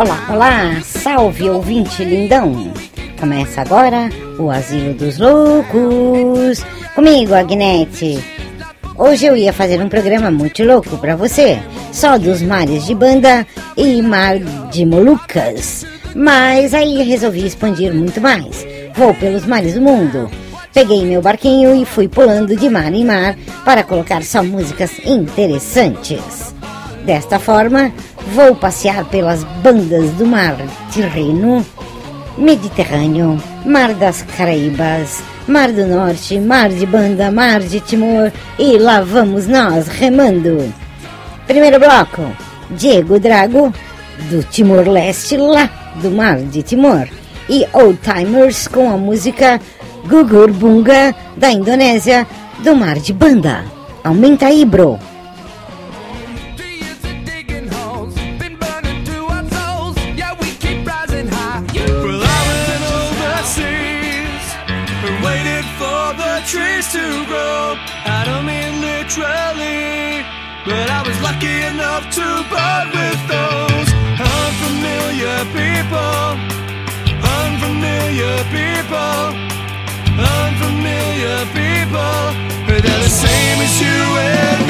Olá, olá, salve ouvinte lindão! Começa agora o Asilo dos Loucos, comigo, Agnete. Hoje eu ia fazer um programa muito louco pra você, só dos mares de banda e mar de Molucas. Mas aí resolvi expandir muito mais. Vou pelos mares do mundo. Peguei meu barquinho e fui pulando de mar em mar para colocar só músicas interessantes. Desta forma, vou passear pelas bandas do mar Tirreno, Mediterrâneo, Mar das Caraíbas, Mar do Norte, Mar de Banda, Mar de Timor e lá vamos nós remando. Primeiro bloco, Diego Drago, do Timor-Leste, lá do Mar de Timor, e Old Timers com a música Gugur Bunga, da Indonésia, do Mar de Banda. Aumenta aí, bro. To grow. I don't mean literally, but I was lucky enough to bud with those unfamiliar people, unfamiliar people, unfamiliar people. They're the same as you and me.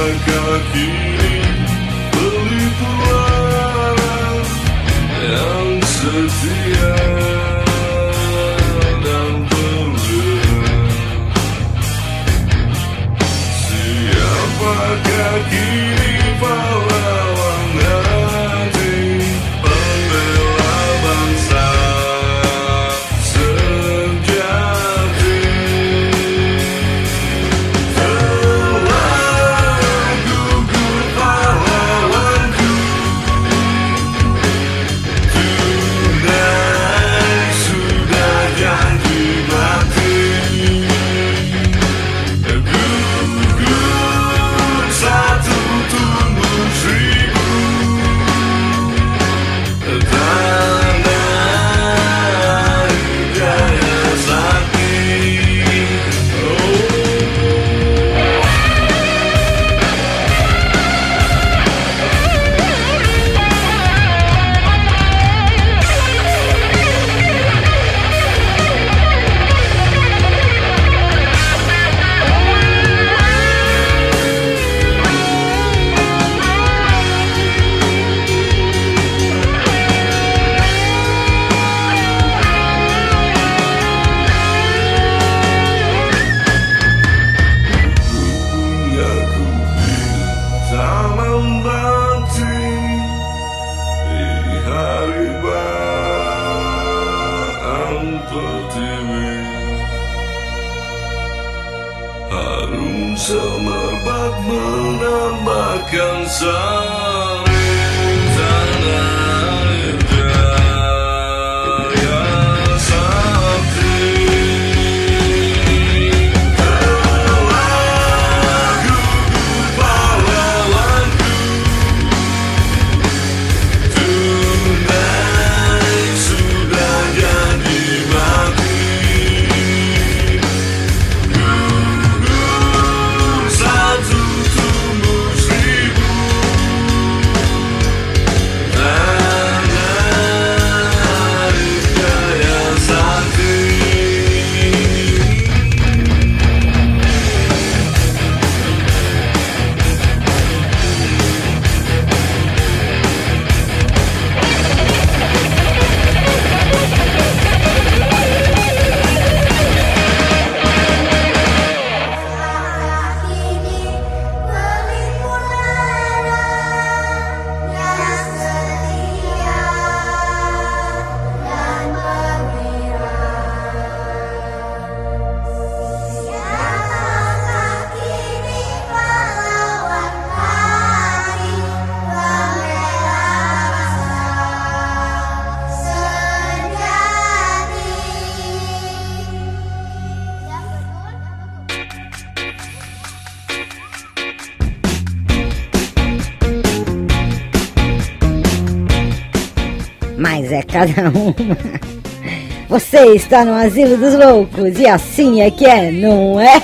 langkah kiri pelituran yang setia dan berlina siapakah kiri pahlawan é cada um. Você está no asilo dos loucos e assim é que é, não é?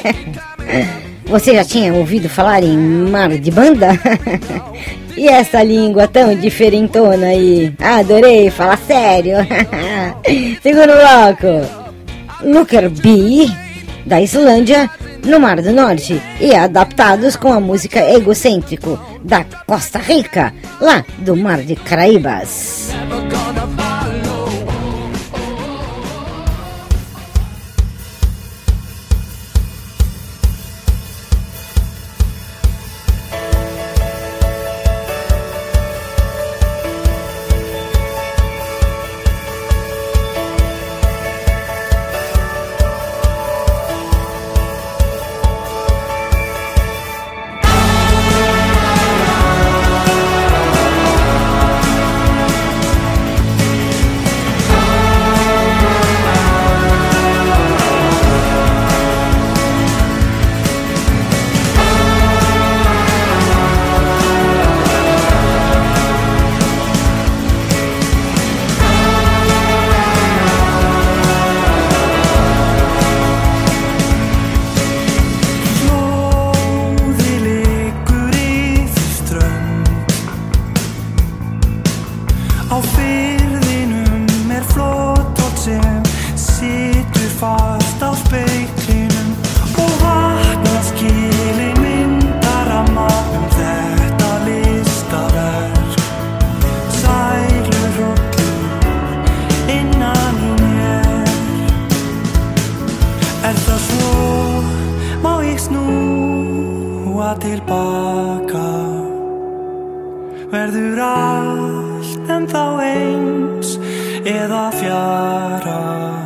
Você já tinha ouvido falar em mar de banda? E essa língua tão diferentona aí? Adorei, fala sério. Segundo bloco, Looker B, da Islândia, no Mar do Norte e adaptados com a música Egocêntrico da Costa Rica, lá do Mar de Caraíbas. eins eða fjara.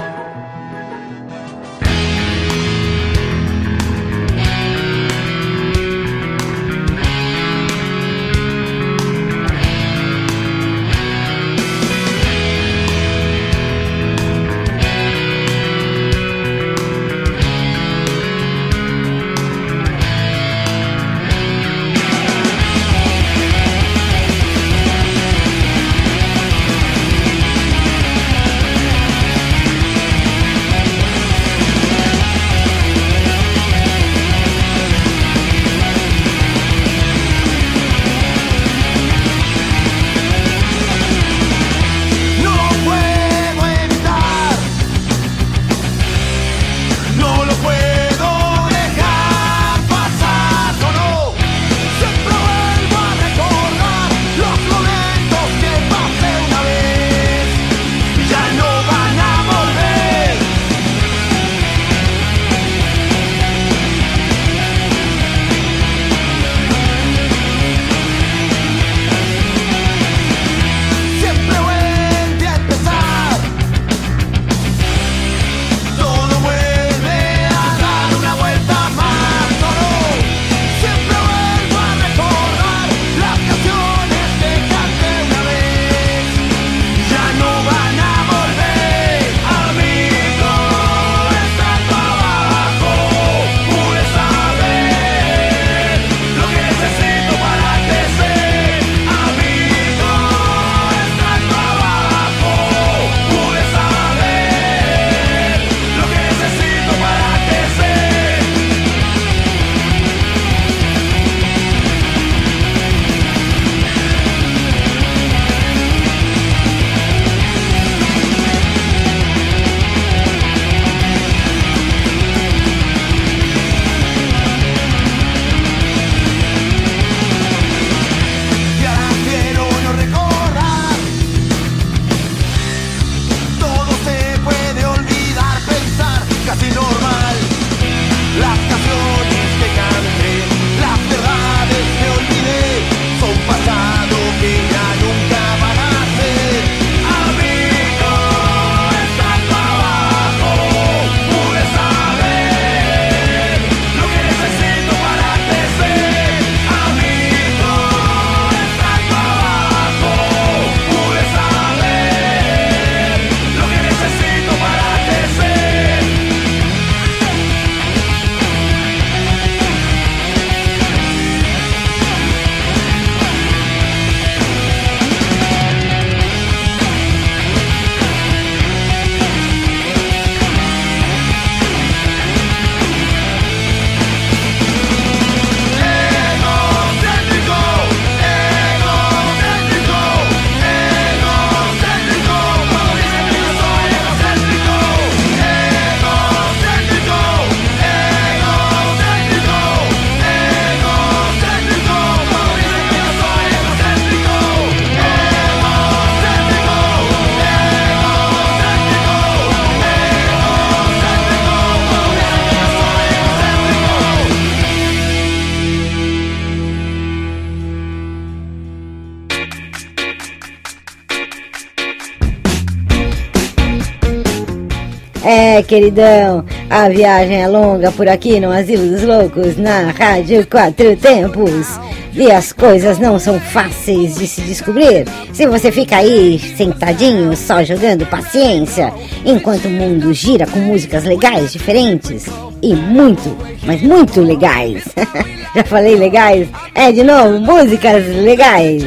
Queridão, a viagem é longa por aqui no Asilo dos Loucos, na Rádio Quatro Tempos. E as coisas não são fáceis de se descobrir se você fica aí sentadinho, só jogando paciência, enquanto o mundo gira com músicas legais, diferentes e muito, mas muito legais. Já falei legais? É, de novo, músicas legais.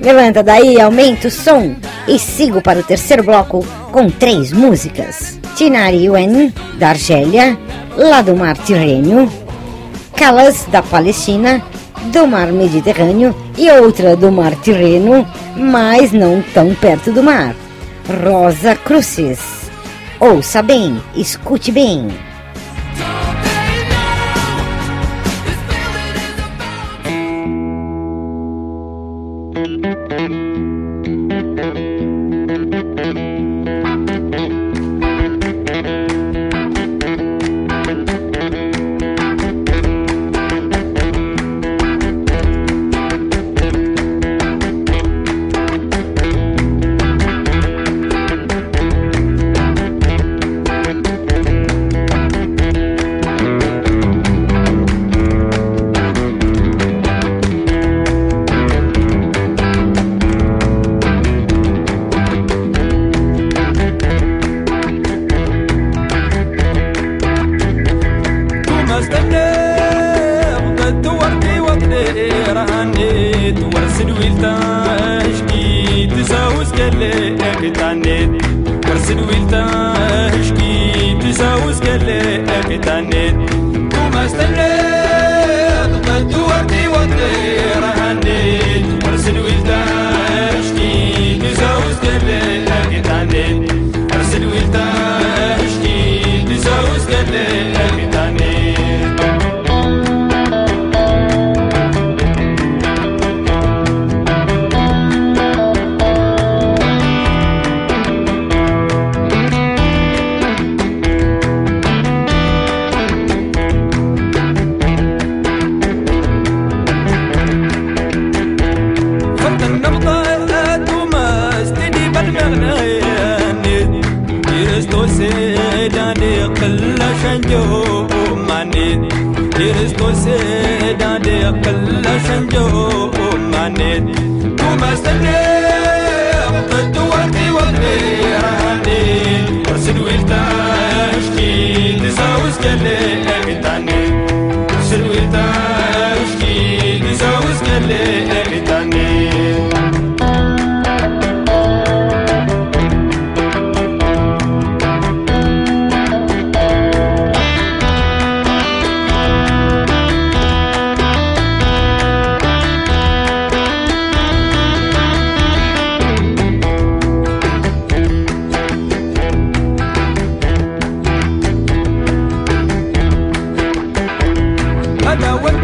Levanta daí, aumenta o som e sigo para o terceiro bloco com três músicas. Scenario da Argélia, lá do Mar Tirreno, Calas, da Palestina, do Mar Mediterrâneo e outra do Mar Tirreno, mas não tão perto do mar. Rosa Cruzes. Ouça bem, escute bem.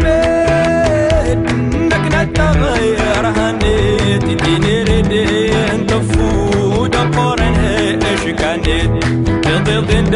العماد انك نتغير هنيت ديني ردين تفود قرن إيش كانت تضغن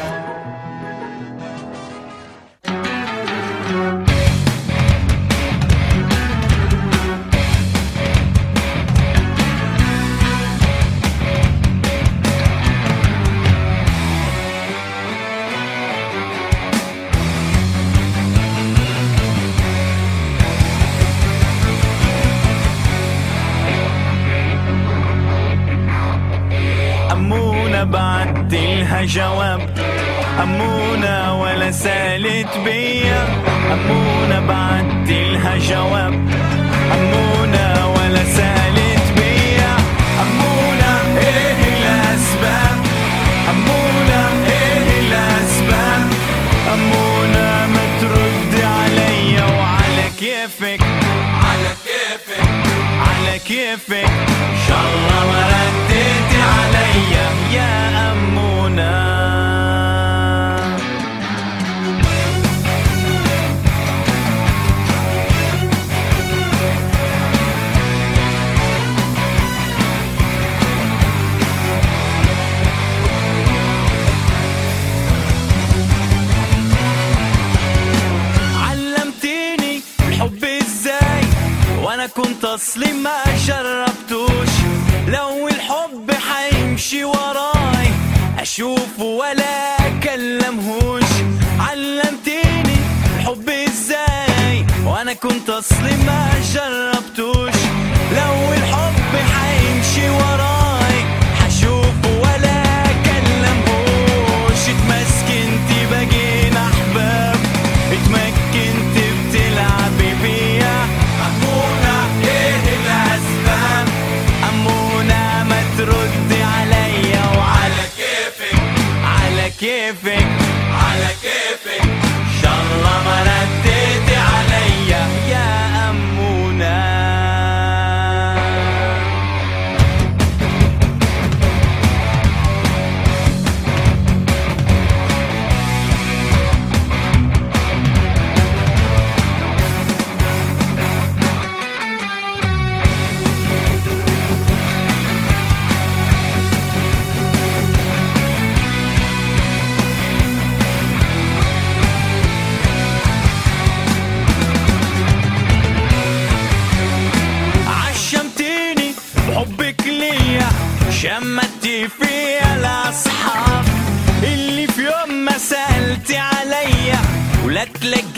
جواب. أمونة ولا سالت بيا. أمونة بعتلها جواب. أمونة ولا سالت بيا. أمونة إيه الأسباب؟ أمونة إيه الأسباب؟ أمونة ما ترد عليا وعلى كيفك. على كيفك. على كيفك. إن شاء الله ما رديتي عليا يا أمونة كنت اصلي ما جربتوش لو الحب حيمشي وراي اشوفه ولا أكلمهوش. علمتني الحب إزاي وأنا كنت اصلي ما جربتوش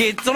ゲッツ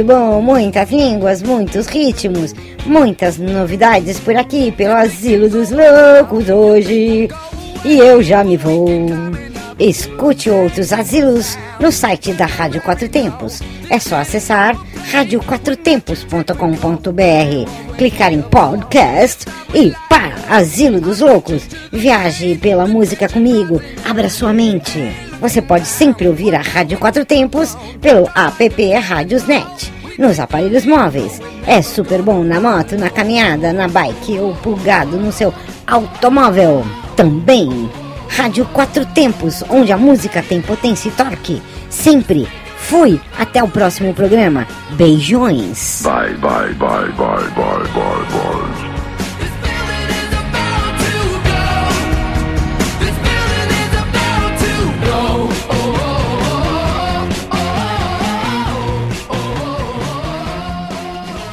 muito bom, muitas línguas, muitos ritmos, muitas novidades por aqui pelo Asilo dos Loucos hoje. E eu já me vou. Escute outros asilos no site da Rádio Quatro Tempos. É só acessar radioquatrotempos.com.br, clicar em podcast e para Asilo dos Loucos. Viaje pela música comigo, abra sua mente. Você pode sempre ouvir a Rádio Quatro Tempos pelo app Rádiosnet nos aparelhos móveis. É super bom na moto, na caminhada, na bike ou plugado no seu automóvel. Também Rádio Quatro Tempos, onde a música tem potência e torque. Sempre. Fui. Até o próximo programa. Beijões. Bye, bye, bye, bye, bye, bye, bye.